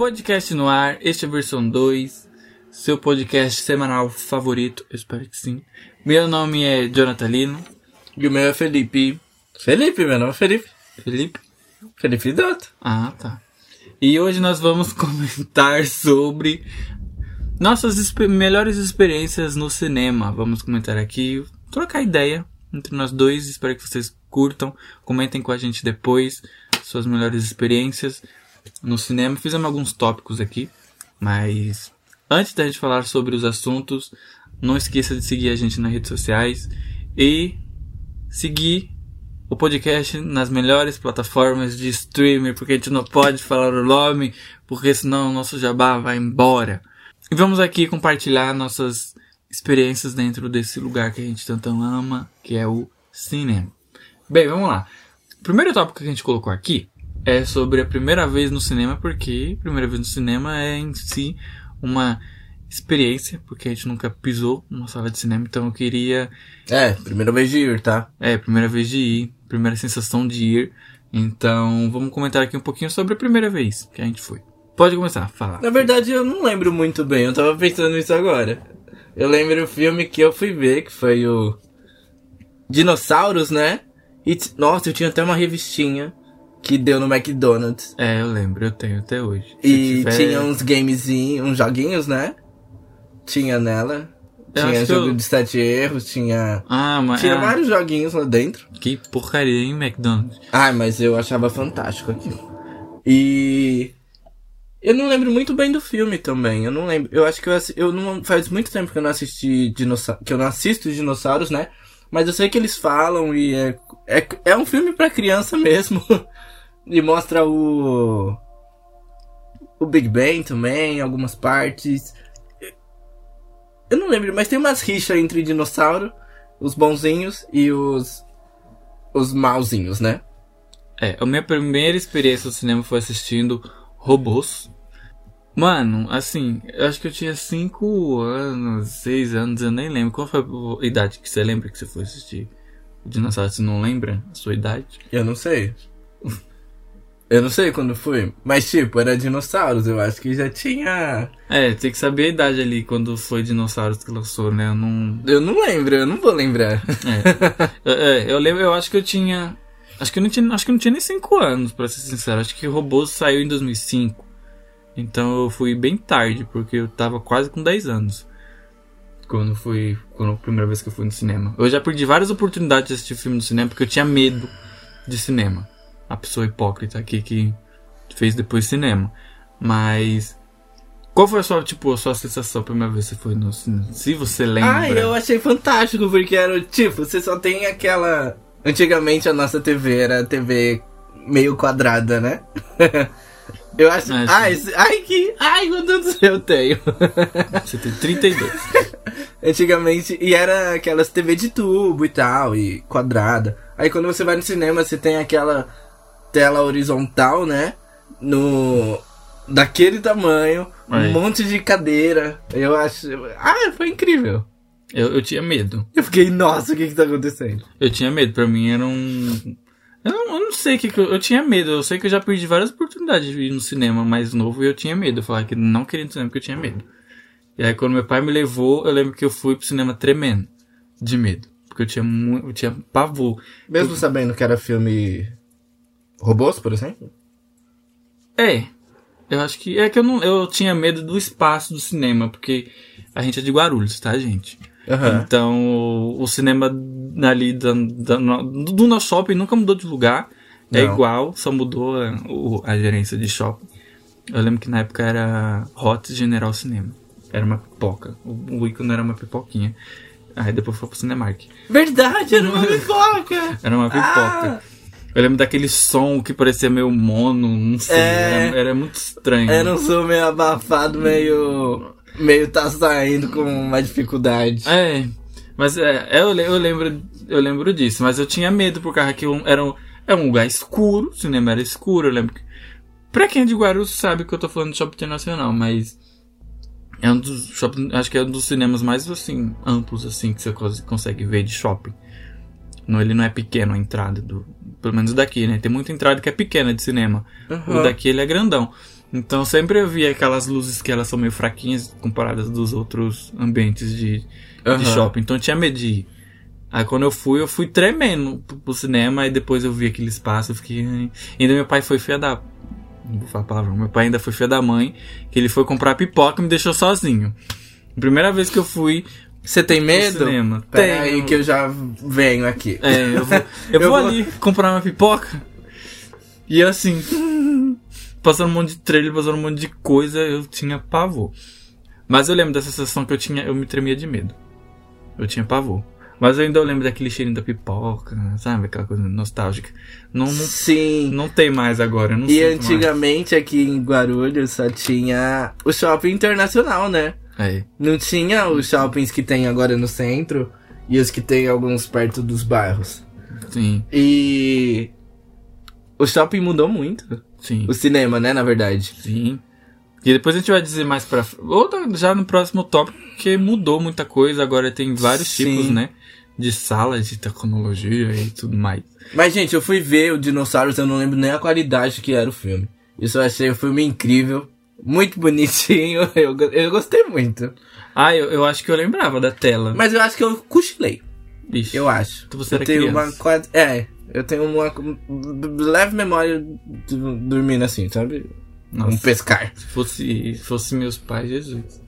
Podcast no ar, este é a versão 2, seu podcast semanal favorito, eu espero que sim. Meu nome é Jonathan Lino. E o meu é Felipe. Felipe, meu nome é Felipe. Felipe? Felipe Dotto. Ah, tá. E hoje nós vamos comentar sobre nossas melhores experiências no cinema. Vamos comentar aqui, trocar ideia entre nós dois. Espero que vocês curtam. Comentem com a gente depois suas melhores experiências no cinema. Fizemos alguns tópicos aqui, mas antes da gente falar sobre os assuntos, não esqueça de seguir a gente nas redes sociais e seguir o podcast nas melhores plataformas de streaming, porque a gente não pode falar o nome, porque senão o nosso jabá vai embora. E vamos aqui compartilhar nossas experiências dentro desse lugar que a gente tanto ama, que é o cinema. Bem, vamos lá. O primeiro tópico que a gente colocou aqui é sobre a primeira vez no cinema, porque primeira vez no cinema é em si uma experiência, porque a gente nunca pisou numa sala de cinema, então eu queria É, primeira vez de ir, tá? é, primeira vez de ir, primeira sensação de ir. Então, vamos comentar aqui um pouquinho sobre a primeira vez que a gente foi. Pode começar a falar. Na verdade, eu não lembro muito bem, eu tava pensando nisso agora. Eu lembro o filme que eu fui ver, que foi o. Dinossauros, né? E, nossa, eu tinha até uma revistinha que deu no McDonald's. É, eu lembro, eu tenho até hoje. Se E tiver- tinha uns gamezinhos, uns joguinhos, né? Tinha nela. Eu Tinha jogo eu- de sete erros, tinha. Ah, mas. Tinha ah, vários joguinhos lá dentro. Que porcaria, hein, McDonald's? Ai, mas eu achava fantástico aquilo. E. Eu não lembro muito bem do filme também. Eu não lembro. Eu acho que eu, assi- eu não. Faz muito tempo que eu não assisti dinossauros. Que eu não assisto dinossauros, né? Mas eu sei que eles falam e é. É, é um filme pra criança mesmo. e mostra o. O Big Bang também, algumas partes. Eu não lembro, mas tem umas rixas entre dinossauro, os bonzinhos e os. Os mauzinhos, né? É, a minha primeira experiência no cinema foi assistindo Robôs. Mano, assim, eu acho que eu tinha 5 anos, 6 anos, eu nem lembro. Qual foi a idade que você lembra que você foi assistir o Dinossauro? Você não lembra a sua idade? Eu não sei. Eu não sei quando foi. Mas, tipo, era dinossauros. Eu acho que já tinha. É, tem que saber a idade ali quando foi Dinossauros que lançou, né? Eu não. Eu não lembro, eu não vou lembrar. É, é, eu lembro, eu acho que eu tinha. Acho que eu não tinha, acho que eu não tinha nem 5 anos, pra ser sincero. Acho que o Robôs saiu em 2005. Então eu fui bem tarde, porque eu tava quase com 10 anos. Quando fui. Quando a primeira vez que eu fui no cinema. Eu já perdi várias oportunidades de assistir filme no cinema porque eu tinha medo de cinema. A pessoa hipócrita aqui que fez depois cinema. Mas. Qual foi a sua, tipo, a sua sensação a primeira vez que você foi no cinema? Se você lembra. Ah, eu achei fantástico, porque era tipo, você só tem aquela. Antigamente a nossa TV era TV meio quadrada, né? Eu acho. Sim. ai, ai, que. Ai, quantos eu tenho? Você tem 32. Antigamente, e era aquelas TV de tubo e tal, e quadrada. Aí quando você vai no cinema, você tem aquela tela horizontal, né? No. Daquele tamanho, Aí. um monte de cadeira. Eu acho. Ah, foi incrível. Eu, eu tinha medo. Eu fiquei, nossa, o que que tá acontecendo? Eu tinha medo. Pra mim era um. Eu não, eu não sei o que, que eu, eu tinha medo. Eu sei que eu já perdi várias oportunidades de ir no cinema mais novo e eu tinha medo. Eu falava que não queria ir no cinema porque eu tinha medo. E aí quando meu pai me levou, eu lembro que eu fui pro cinema tremendo. De medo. Porque eu tinha, mu- eu tinha pavor. Mesmo sabendo que era filme. Robôs, por exemplo? É. Eu acho que. É que eu não. Eu tinha medo do espaço do cinema, porque a gente é de Guarulhos, tá, gente? Aham. Então, o, cinema ali da, da- no- do nosso shopping nunca mudou de lugar. É Não. igual, só mudou a, a gerência de shopping. Eu lembro que na época era Hot General Cinema. Era uma pipoca. O, o ícone era uma pipoquinha. Aí depois foi pro Cinemark. Verdade, era uma pipoca! Era uma pipoca. Ah! Eu lembro daquele som que parecia meio mono, não sei. É. Era, era muito estranho. Era um som meio abafado, meio. meio tá saindo com uma dificuldade. É, mas é, eu, eu lembro eu lembro disso, mas eu tinha medo por causa que era, um, era um lugar escuro, o cinema era escuro, eu lembro que... Pra quem é de Guarulhos sabe que eu tô falando de shopping internacional, mas... É um dos shopping, acho que é um dos cinemas mais, assim, amplos, assim, que você cons- consegue ver de shopping. Não, ele não é pequeno a entrada do... Pelo menos daqui, né? Tem muita entrada que é pequena de cinema. O Uhum. daqui ele é grandão. Então sempre eu via aquelas luzes que elas são meio fraquinhas comparadas dos outros ambientes de, de Aham. shopping. Então eu tinha medo de ir. Aí quando eu fui, eu fui tremendo pro, pro cinema e depois eu vi aquele espaço, eu fiquei. "Ai". Ainda meu pai foi filha da. Não vou falar a palavra, meu pai ainda foi filha da mãe, que ele foi comprar pipoca e me deixou sozinho. Primeira vez que eu fui Você tem medo? cinema. Tenho. aí que eu já venho aqui. É, eu vou, eu Eu vou vou- ali comprar uma pipoca. E assim, passando um monte de trailer, passando um monte de coisa, eu tinha pavor. Mas eu lembro dessa sensação que eu tinha, eu me tremia de medo. Eu tinha pavor. Mas eu ainda lembro daquele cheirinho da pipoca, sabe? Aquela coisa nostálgica. Não, não, Sim. não tem mais agora, eu não E sinto mais. antigamente aqui em Guarulhos só tinha o shopping internacional, né? É, Não tinha os shoppings que tem agora no centro e os que tem alguns perto dos bairros. sim, E o shopping mudou muito. sim. O cinema, né, na verdade. Sim. E depois a gente vai dizer mais pra. Ou já no próximo tópico, porque mudou muita coisa. Agora tem vários Sim. tipos, né? De salas de tecnologia e tudo mais. Mas, gente, eu fui ver o Dinossauros, eu não lembro nem a qualidade que era o filme. Isso eu achei o filme incrível. Muito bonitinho. Eu, eu gostei muito. Ah, eu, eu acho que eu lembrava da tela. Mas eu acho que eu cochilei. Eu acho. Então você eu tenho criança. uma quad- É, eu tenho uma leve memória de dormindo assim, sabe? Nossa. Um pescar. Se fosse, se fosse meus pais, Jesus.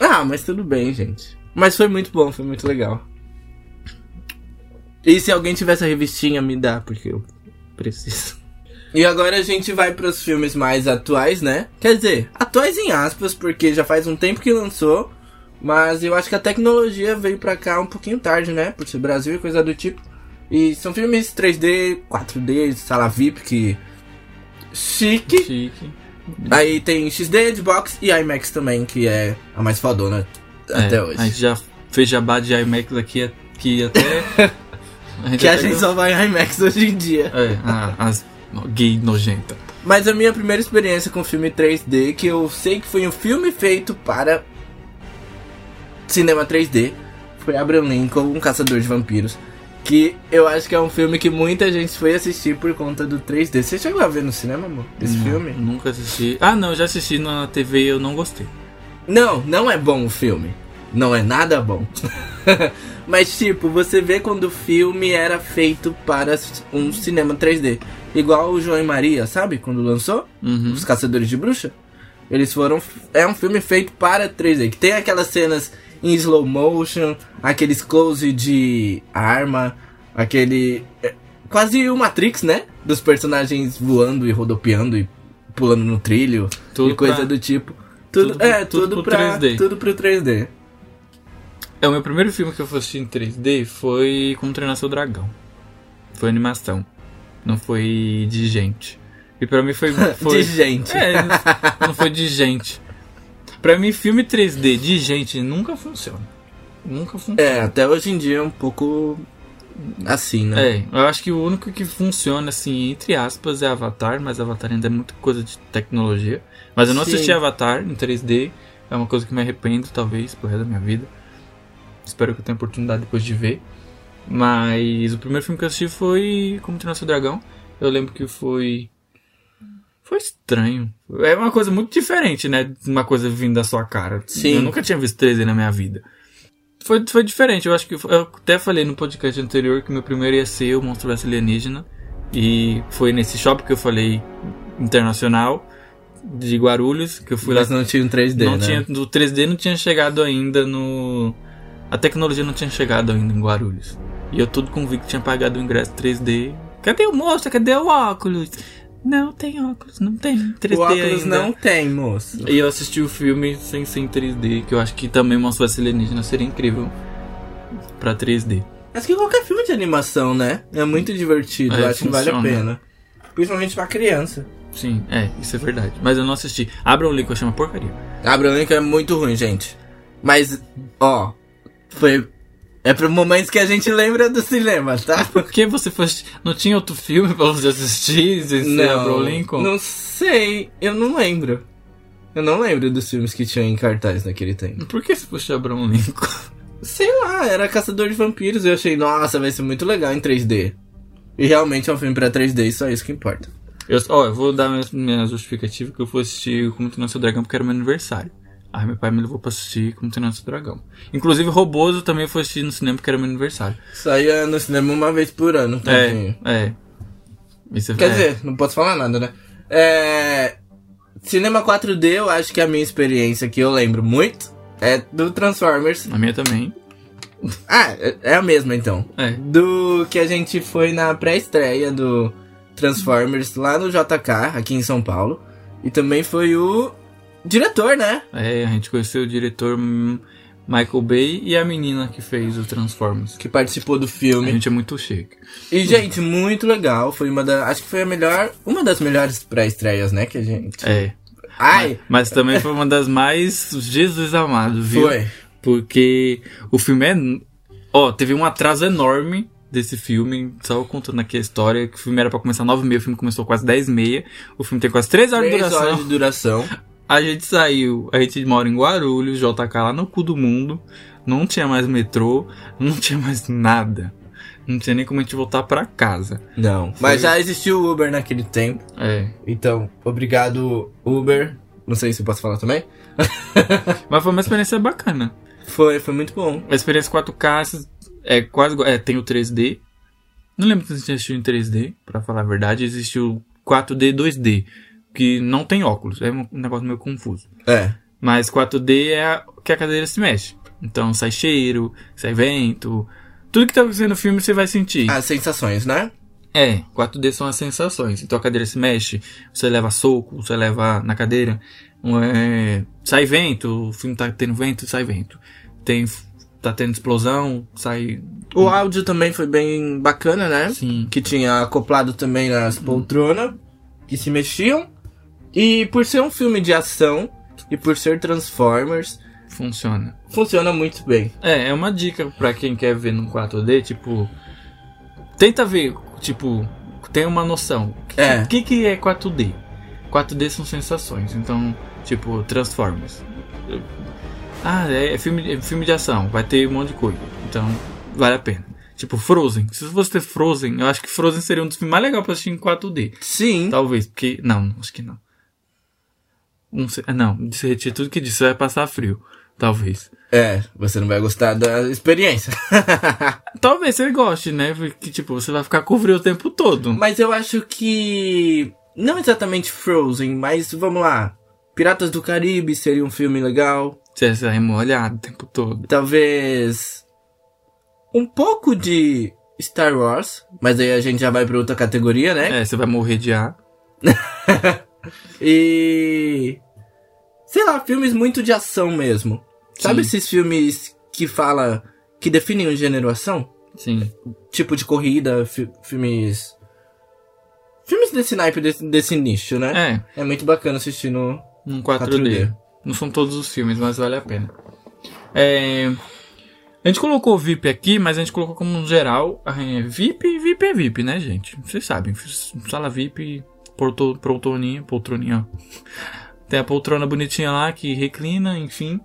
Ah, mas tudo bem, gente. Mas foi muito bom, foi muito legal. E se alguém tivesse a revistinha, me dá, porque eu preciso. E agora a gente vai pros filmes mais atuais, né? Quer dizer, atuais em aspas, porque já faz um tempo que lançou. Mas eu acho que a tecnologia veio pra cá um pouquinho tarde, né? Por ser Brasil e coisa do tipo. E são filmes 3D, 4D, sala VIP, que. Chique. Chique. Aí tem XD, Xbox e IMAX também, que é a mais fodona até É, hoje. A gente já fez jabá de IMAX aqui, que até. Que a até gente deu- só vai em IMAX hoje em dia. É, a- as gay nojenta. Mas a minha primeira experiência com filme 3D, que eu sei que foi um filme feito para cinema 3D, foi Abraham Lincoln, um caçador de vampiros. Que eu acho que é um filme que muita gente foi assistir por conta do 3D. Você chegou a ver no cinema, amor? Esse Não, filme? Nunca assisti. Ah, não, já assisti na TV e eu não gostei. Não, não é bom o filme. Não é nada bom. Mas, tipo, você vê quando o filme era feito para um cinema 3D. Igual o João e Maria, sabe? Quando lançou? Uhum. Os Caçadores de Bruxa. Eles foram. É um filme feito para 3D. Que tem aquelas cenas em slow motion, aqueles close de arma, aquele. é, quase o Matrix, né? Dos personagens voando e rodopiando e pulando no trilho Tudo e coisa pra- do tipo. Tudo, tudo- é, tudo tudo, pro pra, 3D. tudo pro 3D. É, o meu primeiro filme que eu fui assistir em 3D foi Como Treinar Seu Dragão. Foi animação. Não foi de gente. E pra mim foi. foi... De gente. É, não foi de gente. Pra mim, filme 3D de gente nunca funciona. Nunca funciona. É, até hoje em dia é um pouco assim, né? É, eu acho que o único que funciona, assim, entre aspas, é Avatar, mas Avatar ainda é muita coisa de tecnologia. Mas eu não Sim. assisti Avatar em 3D, é uma coisa que me arrependo, talvez, pro resto da minha vida. Espero que eu tenha oportunidade depois de ver. Mas o primeiro filme que eu assisti foi Como Treinar Seu Dragão. Eu lembro que foi. Foi estranho. É uma coisa muito diferente, né? Uma coisa vindo da sua cara. Sim. Eu nunca tinha visto 3D na minha vida. Foi, foi diferente. Eu acho que. Eu até falei no podcast anterior que meu primeiro ia ser o Monstro vs Alienígena. E foi nesse shopping que eu falei internacional de Guarulhos, que eu fui lá Mas não tinha um 3D, não né? tinha, o 3D não tinha chegado ainda no. A tecnologia não tinha chegado ainda em Guarulhos. E eu tudo convicto tinha pagado o ingresso 3D. Cadê o moço? Cadê o óculos? Não tem óculos, não tem 3D O óculos ainda. não tem, moço. E eu assisti o filme sem ser em 3D, que eu acho que também Monstro vs Alienígena seria incrível pra 3D. Acho que qualquer filme de animação, né? É muito divertido, É, eu acho que vale a funciona. pena. Principalmente pra criança. Sim, é, isso é verdade. Mas eu não assisti. Abra o link, eu chamo porcaria. Abraham Lincoln é muito ruim, gente. Mas, ó, foi... É pro momentos que a gente lembra do cinema, tá? Por que você foi. Não tinha outro filme pra você assistir Abraham Lincoln? não sei, eu não lembro. Eu não lembro dos filmes que tinham em cartaz naquele tempo. Por que você puxou Abraham Lincoln? Sei lá, era Caçador de Vampiros. Eu achei, nossa, vai ser muito legal em 3D. E realmente é um filme pra 3D e só isso que importa. Eu, ó, eu vou dar minha, minha justificativa que eu fui assistir Como Treinar Seu Dragão porque era meu aniversário. Aí meu pai me levou pra assistir Como Treinar Seu Dragão. Inclusive, Roboso também foi assistir no cinema porque era meu aniversário. Saía no cinema uma vez por ano, tadinho. É, é. Isso Quer é. dizer, não posso falar nada, né? É... Cinema 4D, eu acho que a minha experiência que eu lembro muito é do Transformers. A minha também. Ah, é- é a mesma então. É. Do que a gente foi na pré-estreia do Transformers lá no JK, aqui em São Paulo. E também foi o diretor, né? É, a gente conheceu o diretor hum, Michael Bay e a menina que fez o Transformers. Que participou do A filme. gente é muito chique. E, gente, muito legal. Foi uma da. Acho que foi a melhor. Uma das melhores pré-estreias, né? Que a gente. É. Ai! Mas também foi uma das mais Jesus amado, viu? Foi. Porque o filme é. Ó, teve um atraso enorme desse filme. Só contando aqui a história, que o filme era pra começar 9 h 30 o filme começou quase 10 h 30 O filme tem quase 3 horas de Três duração. horas de duração. A gente saiu, a gente mora em Guarulhos, JK lá no cu do mundo. Não tinha mais metrô, não tinha mais nada. Não tinha nem como a gente voltar pra casa. Não. Mas já existiu o Uber naquele tempo. É. Então, obrigado, Uber. Não sei se eu posso falar também. Mas foi uma experiência bacana. Foi, foi muito bom. A experiência 4K é quase. É, tem o 3D. Não lembro se assistiu em 3D, pra falar a verdade. Existe o 4D 2D, que não tem óculos. É um negócio meio confuso. É. Mas 4D é a, que a cadeira se mexe. Então sai cheiro, sai vento. Tudo que tá acontecendo no filme você vai sentir. As sensações, né? É, 4D são as sensações. Então a cadeira se mexe, você leva soco, você leva na cadeira. é, sai vento, o filme tá tendo vento, sai vento. Tem, tá tendo explosão, sai. O áudio também foi bem bacana, né? Sim. Que tinha acoplado também nas poltronas que se mexiam. E por ser um filme de ação e por ser Transformers, Funciona. funciona muito bem. É, é uma dica pra quem quer ver no 4D, tipo. Tenta ver, tipo, tem uma noção. O que, É. que, que é 4D? 4D são sensações, então, tipo, Transformers. Ah, é, é filme, é filme de ação, vai ter um monte de coisa, então vale a pena. Tipo, Frozen. Se você ter Frozen, eu acho que Frozen seria um dos filmes mais legais pra assistir em 4D. Sim. Talvez, porque. Não, acho que não. Não sei. ah, Não, de se retirar tudo que disse, você vai passar frio. Talvez. É, você não vai gostar da experiência. Talvez você goste, né? Porque, tipo, você vai ficar com frio o tempo todo. Mas eu acho que. Não exatamente Frozen, mas vamos lá. Piratas do Caribe seria um filme legal. Você vai molhado o tempo todo. Talvez. Um pouco de Star Wars. Mas aí a gente já vai pra outra categoria, né? É, você vai morrer de ar. E. Sei lá, filmes muito de ação mesmo. Sabe Sim. esses filmes que fala. que definem o gênero ação? Sim. Tipo de corrida, fi- filmes. Filmes desse naipe, desse, desse nicho, né? É, É muito bacana assistir no. um 4D. 4D. Não são todos os filmes, mas vale a pena. É. A gente colocou VIP aqui, mas a gente colocou como um geral. é, VIP, VIP é VIP, né, gente? Vocês sabem. Sala VIP, porto, poltroninha, poltroninha, ó. Tem a poltrona bonitinha lá que reclina, enfim.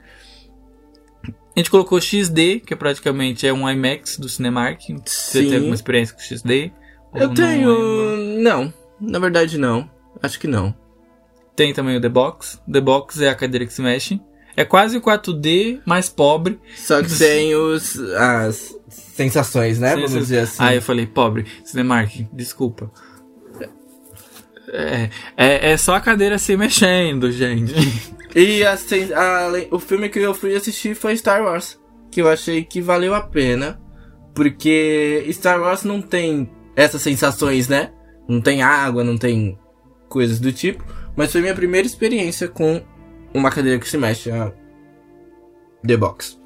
A gente colocou XD, que é praticamente é um IMAX do Cinemark. Você Sim. tem alguma experiência com XD? Eu não tenho. lembra? Não, na verdade não. Acho que não. Tem também o The Box. The Box é a cadeira que se mexe. É quase o 4D, mais pobre. Só que tem os. as sensações, né? Vamos dizer assim. Ah, eu falei, pobre. Cinemark, desculpa. É, é, é só a cadeira se mexendo, gente. E a sen- a- o filme que eu fui assistir foi Star Wars. Que eu achei que valeu a pena. Porque Star Wars não tem essas sensações, né? Não tem água, não tem coisas do tipo. Mas foi minha primeira experiência com uma cadeira que se mexe, a The Box.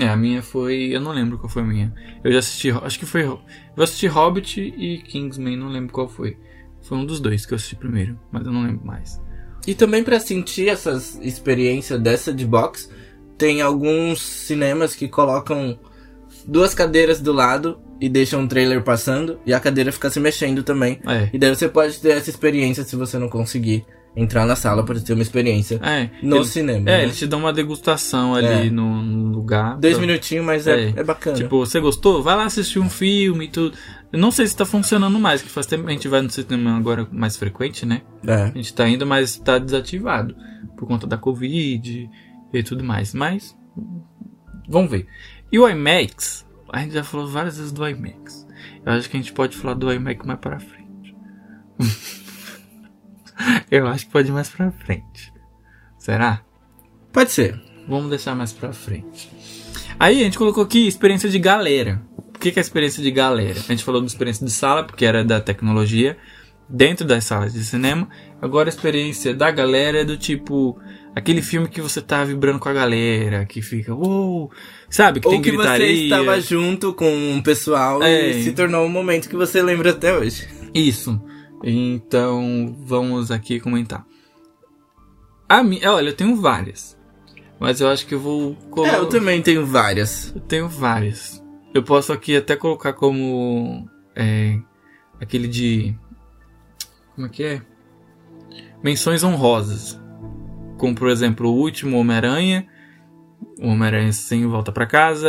É, a minha foi. Eu não lembro qual foi a minha. Eu já assisti. Acho que foi. Eu assisti Hobbit e Kingsman, não lembro qual foi. Foi um dos dois que eu assisti primeiro, mas eu não lembro mais. E também pra sentir essa experiência dessa de box, tem alguns cinemas que colocam duas cadeiras do lado e deixam um trailer passando e a cadeira fica se mexendo também. É. E daí você pode ter essa experiência se você não conseguir entrar na sala para ter uma experiência É, no cinema. é, né? eles te dão uma degustação ali É. no, no lugar. Dois pra- minutinhos, mas é, É, é bacana. Tipo, você gostou? Vai lá assistir um filme e tudo. Eu não sei se tá funcionando mais, que faz tempo que a gente vai no cinema agora mais frequente, né? é. A gente tá indo, mas tá desativado. Por conta da Covid e tudo mais. Mas. Vamos ver. E o IMAX? A gente já falou várias vezes do IMAX. Eu acho que a gente pode falar do IMAX mais pra frente. Eu acho que pode ir mais pra frente. Será? Pode ser. Vamos deixar mais pra frente. Aí a gente colocou aqui experiência de galera. O que que é experiência de galera? A gente falou de experiência de sala, porque era da tecnologia, dentro das salas de cinema. Agora a experiência da galera é do tipo. Aquele filme que você tá vibrando com a galera, que fica, uou, sabe? Que Ou tem que gritaria. você estava junto com um pessoal É. e se tornou um momento que você lembra até hoje. Isso. Então, vamos aqui comentar. A minha, olha, eu tenho várias. Mas eu acho que eu vou colocar. É, eu também tenho várias. Eu tenho várias. Eu posso aqui até colocar como. É, aquele de. Como é que é? Menções honrosas. Como, por exemplo, o último Homem-Aranha. O Homem-Aranha sem volta pra casa.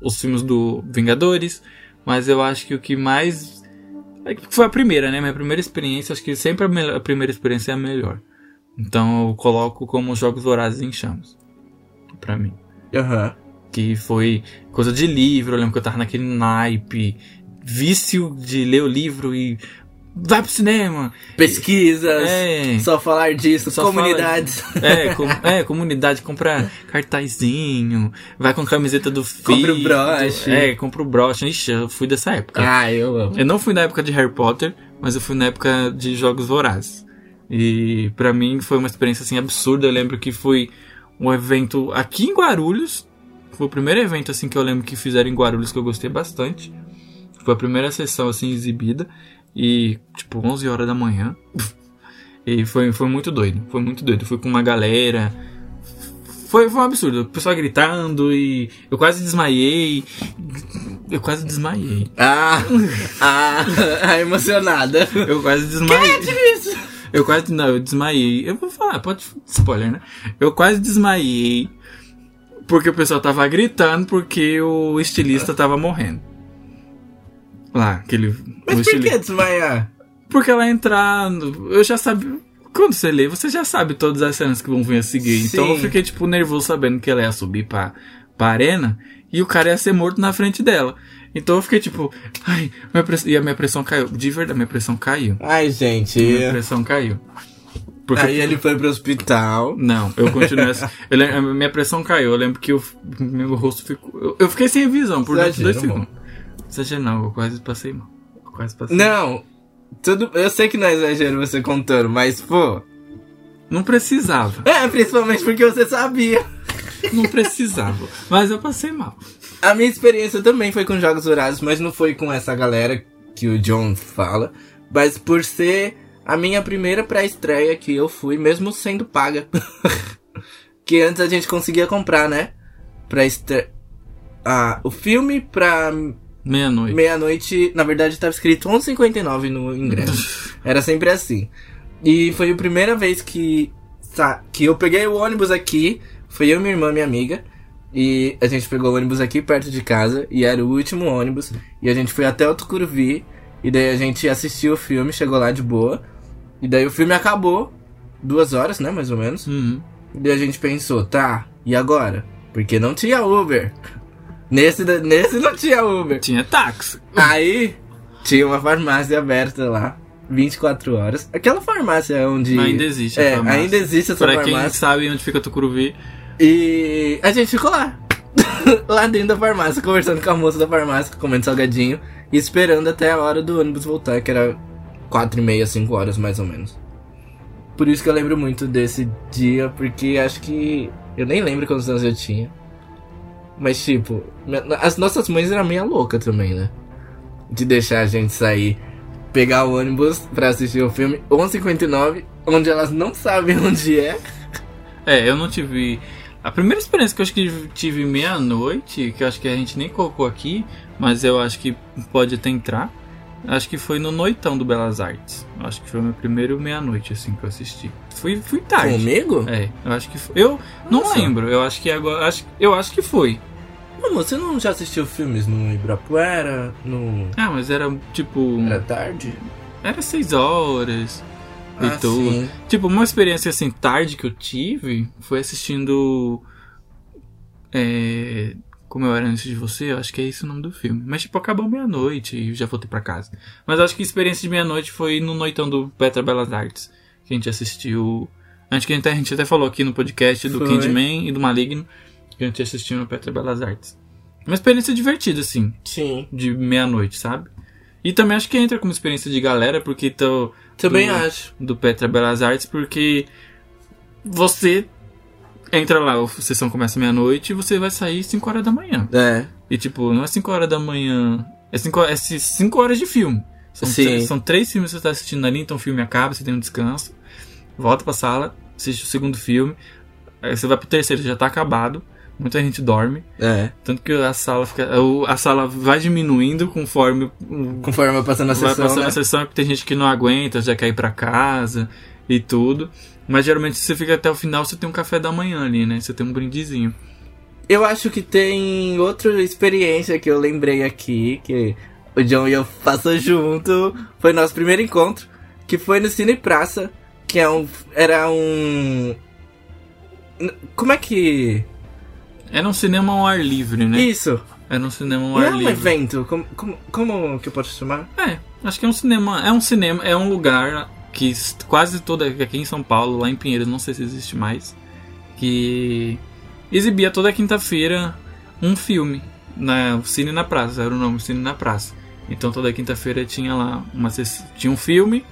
Os filmes do Vingadores. Mas eu acho que o que mais. É Foi a primeira, né? Minha primeira experiência. Acho que sempre a, melhor- a primeira experiência é a melhor. Então eu coloco como Jogos Vorazes em Chamas. Pra mim Aham. que foi coisa de livro. Eu lembro que eu tava naquele naipe, vício de ler o livro e vai pro cinema. Pesquisas. É. Só falar disso. Só comunidades. É, com- é, comunidade, compra cartazinho, vai com camiseta do filho. Compra o broche. É, compra o broche. Ixi, eu fui dessa época. Ah, eu amo. Eu não fui na época de Harry Potter, mas eu fui na época de Jogos Vorazes. E pra mim foi uma experiência assim absurda. Eu lembro que foi um evento aqui em Guarulhos. Foi o primeiro evento assim que eu lembro que fizeram em Guarulhos que eu gostei bastante. Foi a primeira sessão assim exibida e tipo 11 horas da manhã. E foi, foi muito doido, foi muito doido. Fui com uma galera. Foi, foi um absurdo. O pessoal gritando e eu quase desmaiei. Eu quase desmaiei. Ah, ah, ah, emocionada. Eu quase desmaiei. Eu quase. Não, eu desmaiei. Eu vou falar, pode. Spoiler, né? Eu quase desmaiei. Porque o pessoal tava gritando porque o estilista tava morrendo. Lá, aquele. Mas por que desmaiar? Porque ela entrar. no- Eu já sabia. Quando você lê, você já sabe todas as cenas que vão vir a seguir. Então eu Sim. fiquei, tipo, nervoso sabendo que ela ia subir pra, pra arena e o cara ia ser morto na frente dela. Então eu fiquei tipo, ai, minha press... e a minha pressão caiu. De verdade, minha pressão caiu. Ai, gente. Minha pressão caiu. Porque Aí ele foi pro hospital. não, eu continuei assim. Eu minha pressão caiu. Eu lembro que o meu rosto ficou. Eu, eu fiquei sem visão por dois segundos. Exagero não, eu quase passei mal. Quase passei Não. Tudo, eu sei que não é exagero você contando, mas pô. Não precisava. É, principalmente porque você sabia. Não precisava. Mas eu passei mal. A minha experiência também foi com Jogos Vorazes, mas não foi com essa galera que o John fala, mas por ser a minha primeira pré-estreia que eu fui, mesmo sendo paga. que antes a gente conseguia comprar, né? Pré-estreia. Ah, o filme pra Meia-noite. meia-noite, na verdade tava escrito 11,59 no ingresso. Era sempre assim. E foi a primeira vez que, que eu peguei o ônibus aqui. Foi eu, minha irmã, minha amiga. E a gente pegou o ônibus aqui perto de casa. E era o último ônibus. E a gente foi até o Tucuruvi. E daí a gente assistiu o filme, chegou lá de boa. E daí o filme acabou. Duas horas, né, mais ou menos. Uhum. E daí a gente pensou, tá, e agora? Porque não tinha Uber. Nesse, nesse não tinha Uber. Tinha táxi. Aí tinha uma farmácia aberta lá, 24 horas. Aquela farmácia onde. Ainda existe a É, ainda existe essa Pra quem farmácia. sabe onde fica Tucuruvi. E a gente ficou lá. lá dentro da farmácia, conversando com a moça da farmácia, comendo salgadinho e esperando até a hora do ônibus voltar, que era 4 e meia, 5 horas mais ou menos. Por isso que eu lembro muito desse dia, porque acho que. Eu nem lembro quantos anos eu tinha. Mas tipo, as nossas mães eram meio louca também, né? De deixar a gente sair, pegar o ônibus pra assistir o filme 11h59, onde elas não sabem onde é. É, eu não tive. A primeira experiência que eu acho que tive meia-noite, que eu acho que a gente nem colocou aqui, mas eu acho que pode até entrar, Acho que foi no Noitão do Belas Artes. Acho que foi o meu primeiro meia-noite, assim, que eu assisti. Fui, fui tarde. Comigo? É, eu acho que foi. Eu não Nossa. lembro, eu acho que agora. Acho, eu acho que foi. Mano, você não já assistiu filmes no Ibirapuera? No. Ah, mas era tipo. Era tarde? Era seis horas e Ah, tudo. sim. Tipo, uma experiência assim, tarde que eu tive foi assistindo. É, como eu era antes de você, eu acho que é esse o nome do filme. Mas, tipo, acabou meia-noite e eu já voltei pra casa. Mas acho que a experiência de meia-noite foi no Noitão do Petra Belas Artes. Que a gente assistiu. Antes que a gente, a gente até falou aqui no podcast do Foi. Candyman e do Maligno. Que a gente assistiu no Petra Belas Artes. Uma experiência divertida, assim Sim. de meia-noite, sabe? E também acho que entra como experiência de galera, porque tô Também do, acho. do Petra Belas Artes, porque você entra lá, a sessão começa meia-noite e você vai sair 5 horas da manhã. É. E tipo, não é 5 horas da manhã, é 5 é 5 horas de filme. São, Sim. três- são três filmes que você tá assistindo ali, então o filme acaba, você tem um descanso, volta pra sala, assiste o segundo filme, aí você vai pro terceiro, já tá acabado, muita gente dorme. É. Tanto que a sala fica. A sala vai diminuindo conforme Conforme vai passando a vai sessão, passando né? a sessão, porque tem gente que não aguenta, já quer ir pra casa e tudo. Mas geralmente se você fica até o final, você tem um café da manhã ali, né? Você tem um brindezinho. Eu acho que tem outra experiência que eu lembrei aqui, que o John e eu passou junto. Foi nosso primeiro encontro, que foi no Cine Praça, que é um. Era um. Como é que. Era um cinema ao ar livre, né? Isso! Era um cinema ao Não ar é um livre. evento, como, como, como que eu posso chamar? É, acho que é um cinema. É um cinema, é um lugar que quase toda. Aqui em São Paulo, lá em Pinheiros, não sei se existe mais. Que exibia toda quinta-feira um filme. Na, o Cine na Praça, era o nome, Cine na Praça. Então toda quinta-feira tinha lá uma tinha um filme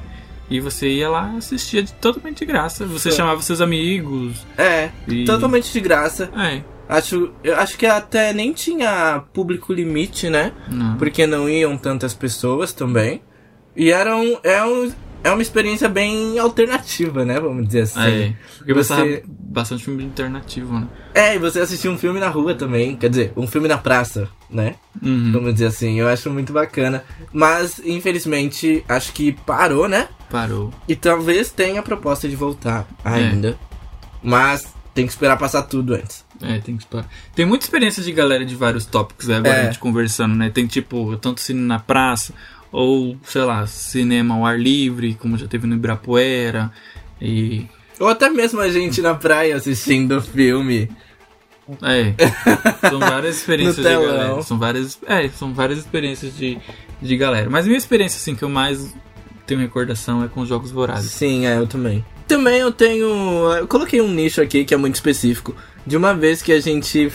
e você ia lá assistia de, totalmente de graça. Você Sim. chamava seus amigos. É, E... totalmente de graça. É, Acho, eu acho que até nem tinha público limite, né? não. porque não iam tantas pessoas também. E era um, é, um, é uma experiência bem alternativa, né? Vamos dizer assim. É, porque Você- bastante filme alternativo, né? É, e você assistiu um filme na rua também, quer dizer, um filme na praça, né? Uhum. Vamos dizer assim, eu acho muito bacana. Mas, infelizmente, acho que parou, né? Parou. E talvez tenha a proposta de voltar ainda. Mas tem que esperar passar tudo antes. É, tem que esperar. Tem muita experiência de galera de vários tópicos, né? Agora É. a gente conversando, né? Tem tipo, tanto cine na praça, ou, sei lá, cinema ao ar livre, como já teve no Ibirapuera. E. Ou até mesmo a gente na praia assistindo filme. É. São várias experiências de galera. São várias. É, são várias experiências de, de galera. Mas minha experiência, assim, que eu mais tenho recordação é com os jogos vorazes. Sim, é, eu também. Também eu tenho. Eu coloquei um nicho aqui que é muito específico. De uma vez que a gente.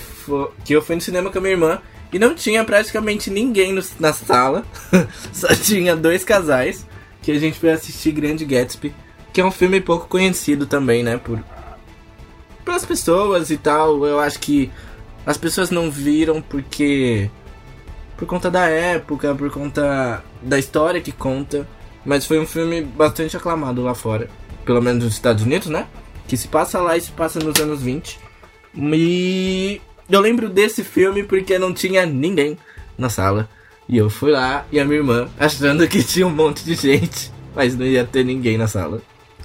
que eu fui no cinema com a minha irmã e não tinha praticamente ninguém no- na sala. Só tinha dois casais. Que a gente foi assistir Grande Gatsby. Que é um filme pouco conhecido também, né? Por. Pelas pessoas e tal. Eu acho que as pessoas não viram porque. Por conta da época, por conta da história que conta. Mas foi um filme bastante aclamado lá fora. Pelo menos nos Estados Unidos, né? Que se passa lá e se passa nos anos 20. E eu lembro desse filme porque não tinha ninguém na sala. E eu fui lá e a minha irmã achando que tinha um monte de gente. Mas não ia ter ninguém na sala.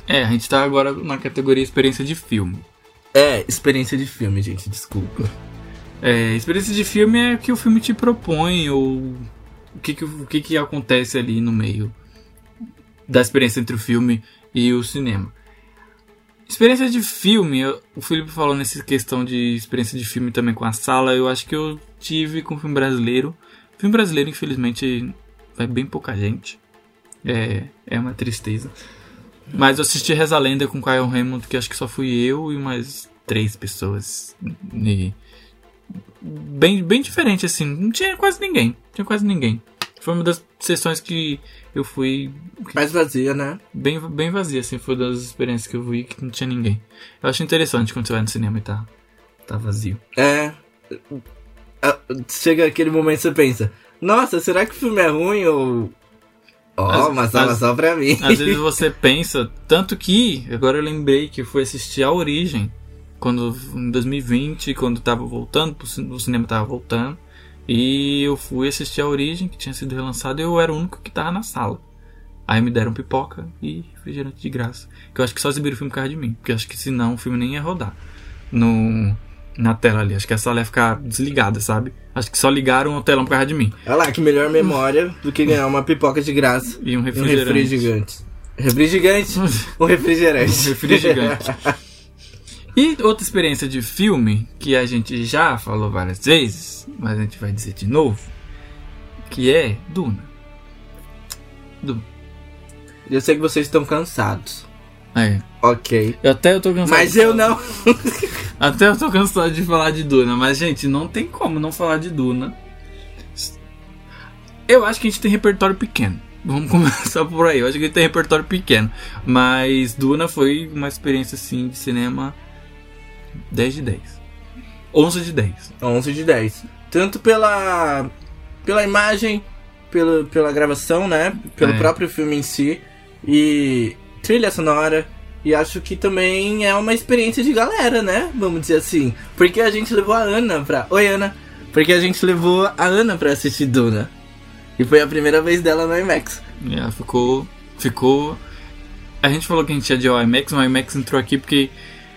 É, a gente tá agora na categoria experiência de filme. É, experiência de filme, gente, desculpa. É, experiência de filme é o que o filme te propõe, ou o que, que, o que, que acontece ali no meio da experiência entre o filme e o cinema. Experiência de filme, eu- o Felipe falou nessa questão de experiência de filme também com a sala, eu acho que eu tive com o filme brasileiro. O filme brasileiro, infelizmente, vai bem pouca gente. É, é uma tristeza. Mas eu assisti Reza Lenda com Kyle Raymond, que acho que só fui eu e mais três pessoas. E bem, bem diferente, assim. Não tinha quase ninguém. Tinha quase ninguém. Foi uma das sessões que eu fui Mais vazia, né? bem, bem vazia, assim. Foi das experiências que eu vi que não tinha ninguém. Eu acho interessante quando você vai no cinema e tá, tá vazio. É. Ah, Chega aquele momento que você pensa: Nossa, será que o filme é ruim ou. Ó, Às- uma sala só pra mim. Às vezes você pensa, tanto que, agora eu lembrei que eu fui assistir A Origem, quando, em 2020, quando tava voltando, o cinema tava voltando, E eu fui assistir a Origem, que tinha sido relançado, e eu era o único que tava na sala. Aí me deram pipoca e refrigerante de graça. Que eu acho que só exibiram o filme por causa de mim. Porque eu acho que senão o filme nem ia rodar. No, na tela ali. Acho que a sala ia ficar desligada, sabe? Acho que só ligaram o telão por causa de mim. Olha lá, que melhor memória do que ganhar uma pipoca de graça. E um E um refrigerante. refrigerante. Refrigerante? um refrigerante. Um refrigerante. E outra experiência de filme, que a gente já falou várias vezes, mas a gente vai dizer de novo, que é Duna. Duna. eu sei que vocês estão cansados. É. Ok. Eu até eu tô cansado. Mas eu falar- não. Até eu tô cansado de falar de Duna, mas gente, não tem como não falar de Duna. Eu acho que a gente tem repertório pequeno. Vamos começar por aí. Eu acho que a gente tem repertório pequeno. Mas Duna foi uma experiência assim de cinema 10 de 10. 11 de 10. 11 de 10. Tanto pela pela imagem, pela, pela gravação, né? Pelo É. próprio filme em si. E trilha sonora. E acho que também é uma experiência de galera, né? Vamos dizer assim. Porque a gente levou a Ana pra. Oi, Ana. Porque a gente levou a Ana pra assistir Duna. E foi a primeira vez dela no IMAX. E ela ficou. Ficou. A gente falou que a gente ia de IMAX, mas o IMAX entrou aqui porque.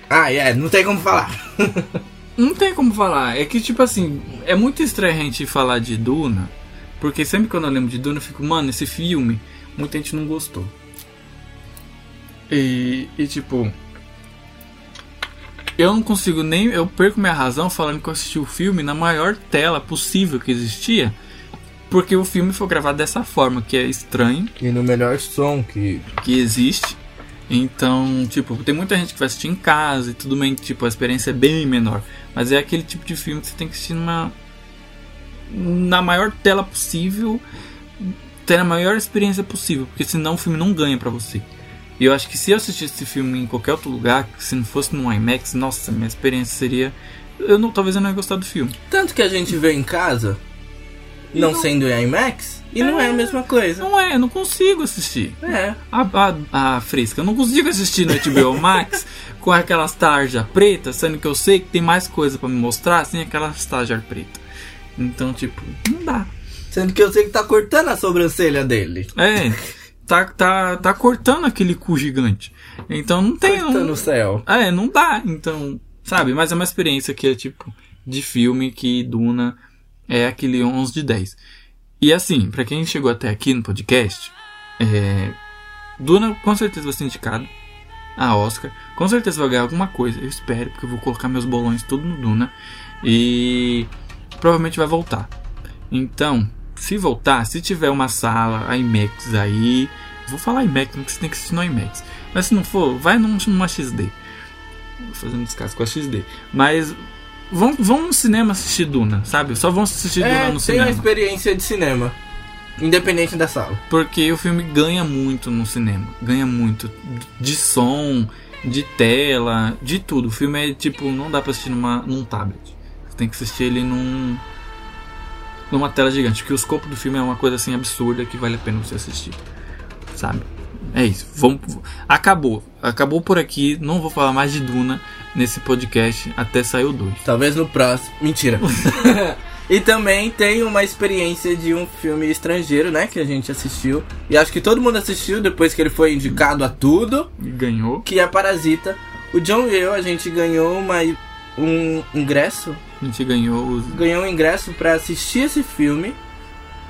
Ah, é, não tem como falar. Não tem como falar. É que, tipo assim, é muito estranho a gente falar de Duna. Porque sempre quando eu lembro de Duna, eu fico, mano, esse filme, muita gente não gostou. E, e tipo. Eu não consigo nem. Eu perco minha razão falando que eu assisti o filme na maior tela possível que existia. Porque o filme foi gravado dessa forma, que é estranho, E no melhor som que. que existe. Então, tipo, tem muita gente que vai assistir em casa e tudo bem, tipo, a experiência é bem menor. Mas é aquele tipo de filme que você tem que assistir numa. na maior tela possível, ter a maior experiência possível, porque senão o filme não ganha pra você. E eu acho que se eu assistisse esse filme em qualquer outro lugar, se não fosse no IMAX, nossa, minha experiência seria. Eu não, talvez eu não ia gostar do filme. Tanto que a gente vê em casa, não, não- sendo em IMAX, e não é a mesma coisa. Não é, eu não consigo assistir. É. A, a, a fresca, eu não consigo assistir no HBO Max com aquelas tarjas pretas, sendo que eu sei que tem mais coisa pra me mostrar sem aquelas tarjas pretas. Então, tipo, não dá. Sendo que eu sei que tá cortando a sobrancelha dele. É, tá, tá, tá cortando aquele cu gigante. Então não tem. Cortando Não, o céu. é, não dá. Então, sabe? Mas é uma experiência que é tipo de filme que Duna é aquele 11 de 10. E assim, pra quem chegou até aqui no podcast, é, Duna com certeza vai ser indicado a Oscar. Com certeza vai ganhar alguma coisa. Eu espero, porque eu vou colocar meus bolões tudo no Duna. E provavelmente vai voltar. Então, se voltar, se tiver uma sala IMAX aí, vou falar IMAX, porque você tem que assistir no IMAX. Mas se não for, vai num- numa XD. Vou fazer um descaso com a XD. Mas vão, vão no cinema assistir Duna, sabe? Só vão assistir Duna É, no tem cinema. uma experiência de cinema. Independente da sala. Porque o filme ganha muito no cinema. Ganha muito. De som, de tela, de tudo. O filme é tipo, não dá pra assistir numa, num tablet. Você tem que assistir ele num. numa tela gigante. Porque o escopo do filme é uma coisa assim absurda que vale a pena você assistir. Sabe? É isso. Vamos, acabou. Acabou por aqui. Não vou falar mais de Duna nesse podcast até sair o 2. Talvez no próximo. Mentira. e também tem uma experiência de um filme estrangeiro, né? Que a gente assistiu. E acho que todo mundo assistiu depois que ele foi indicado a tudo. E ganhou. Que é Parasita. O John e eu, a gente ganhou uma, um ingresso. A gente ganhou os. Ganhou um ingresso pra assistir esse filme.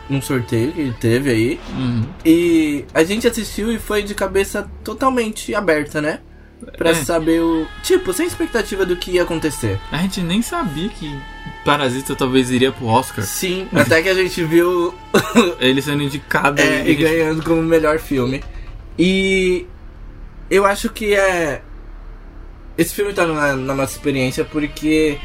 Num sorteio que teve aí. Uhum. E a gente assistiu e foi de cabeça totalmente aberta, né? Pra É. saber o. Tipo, sem expectativa do que ia acontecer. A gente nem sabia que Parasita talvez iria pro Oscar. Sim, até que a gente viu Ele sendo indicado é, e e ganhando como melhor filme. E eu acho que é. Esse filme tá na, na nossa experiência porque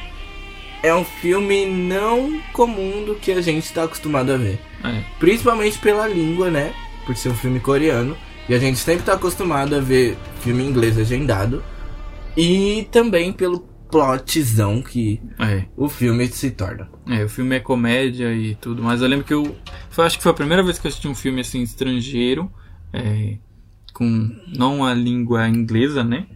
é um filme não comum do que a gente tá acostumado a ver. É, Principalmente pela língua, né? Por ser um filme coreano. E a gente sempre tá acostumado a ver filme inglês legendado. E também pelo plotzão que é, o filme se torna. é, o filme é comédia e tudo, mas eu lembro que eu. Foi, acho que foi a primeira vez que eu assisti um filme assim estrangeiro, é, com não a língua inglesa, né?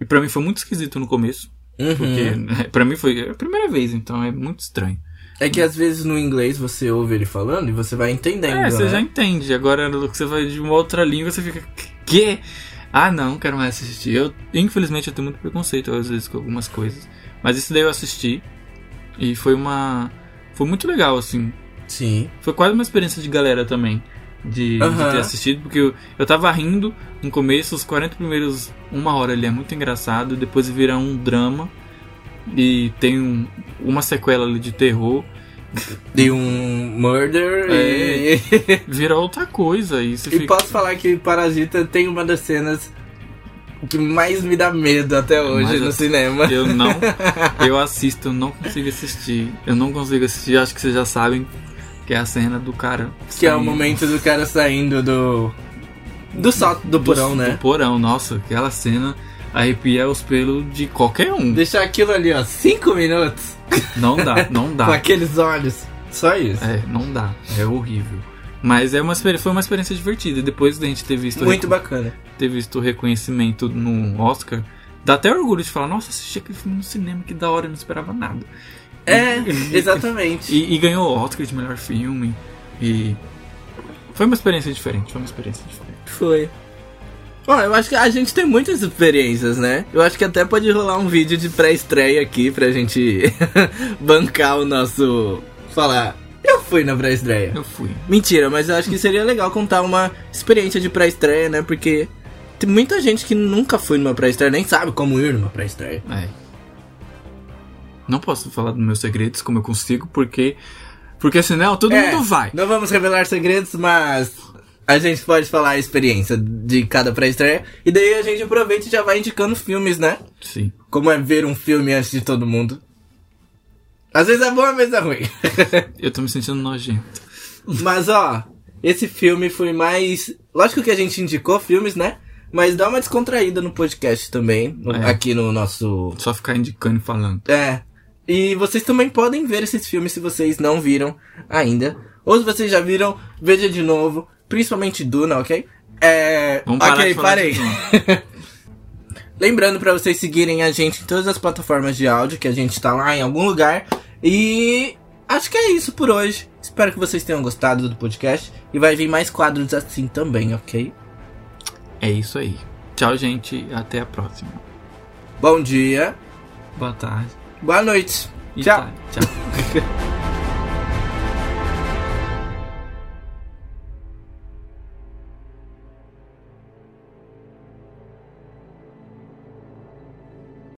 E pra mim foi muito esquisito no começo, Uhum. porque pra mim foi a primeira vez, então é muito estranho. É que às vezes no inglês você ouve ele falando e você vai entendendo. É, você né? já entende. Agora, você vai de uma outra língua, você fica. Quê? Ah, não, quero mais assistir. Eu, infelizmente, eu tenho muito preconceito às vezes com algumas coisas. Mas esse daí eu assisti. E foi uma. Foi muito legal, assim. Sim. Foi quase uma experiência de galera também. De, de ter assistido, porque eu, eu tava rindo no começo, os 40 primeiros, uma hora ele é muito engraçado, depois vira um drama e tem um- uma sequela ali de terror, De um murder É. e... vira outra coisa e e fica. posso falar que Parasita tem uma das cenas que mais me dá medo até hoje Mais no assim, cinema. Eu não. Eu assisto, eu não consigo assistir. Eu não consigo assistir, acho que vocês já sabem que é a cena do cara. Que é o saindo momento do cara saindo do... Do salto do porão, do, né? Do porão, nossa, aquela cena arrepia os pelos de qualquer um. Deixar aquilo ali, ó, cinco minutos Não dá, não com dá. aqueles olhos. Só isso. É, não dá. É horrível. Mas é uma, foi uma experiência divertida. Depois da gente ter visto, Muito bacana. ter visto o reconhecimento no Oscar, dá até orgulho de falar, nossa, assisti aquele filme no cinema, que da hora, eu não esperava nada. É, E- exatamente. E, e ganhou o Oscar de melhor filme. E foi uma experiência diferente, foi uma experiência diferente. Foi. Ó, eu acho que a gente tem muitas experiências, né? Eu acho que até pode rolar um vídeo de pré-estreia aqui pra gente bancar o nosso. Falar. Eu fui na pré-estreia. Eu fui. Mentira, mas eu acho que seria legal contar uma experiência de pré-estreia, né? Porque tem muita gente que nunca foi numa pré-estreia, nem sabe como ir numa pré-estreia. É. Não posso falar dos meus segredos como eu consigo, porque. Porque senão todo É, mundo vai. Não vamos revelar segredos, mas a gente pode falar a experiência de cada pré-estreia. E daí a gente aproveita e já vai indicando filmes, né? Sim. Como é ver um filme antes de todo mundo. Às vezes é bom, às vezes é ruim. Eu tô me sentindo nojento. Mas ó, esse filme foi mais. Lógico que a gente indicou filmes, né? Mas dá uma descontraída no podcast também. É. Aqui no nosso. Só ficar indicando e falando. É. E vocês também podem ver esses filmes se vocês não viram ainda. Ou se vocês já viram, veja de novo. Principalmente Duna, ok? É. Vamos parar ok, de falar parei. Lembrando pra vocês seguirem a gente em todas as plataformas de áudio, que a gente tá lá em algum lugar. E acho que é isso por hoje. Espero que vocês tenham gostado do podcast. E vai vir mais quadros assim também, ok? É isso aí. Tchau, gente. Até a próxima. Bom dia, Boa tarde. boa noite. E Tchau. tá- Tchau.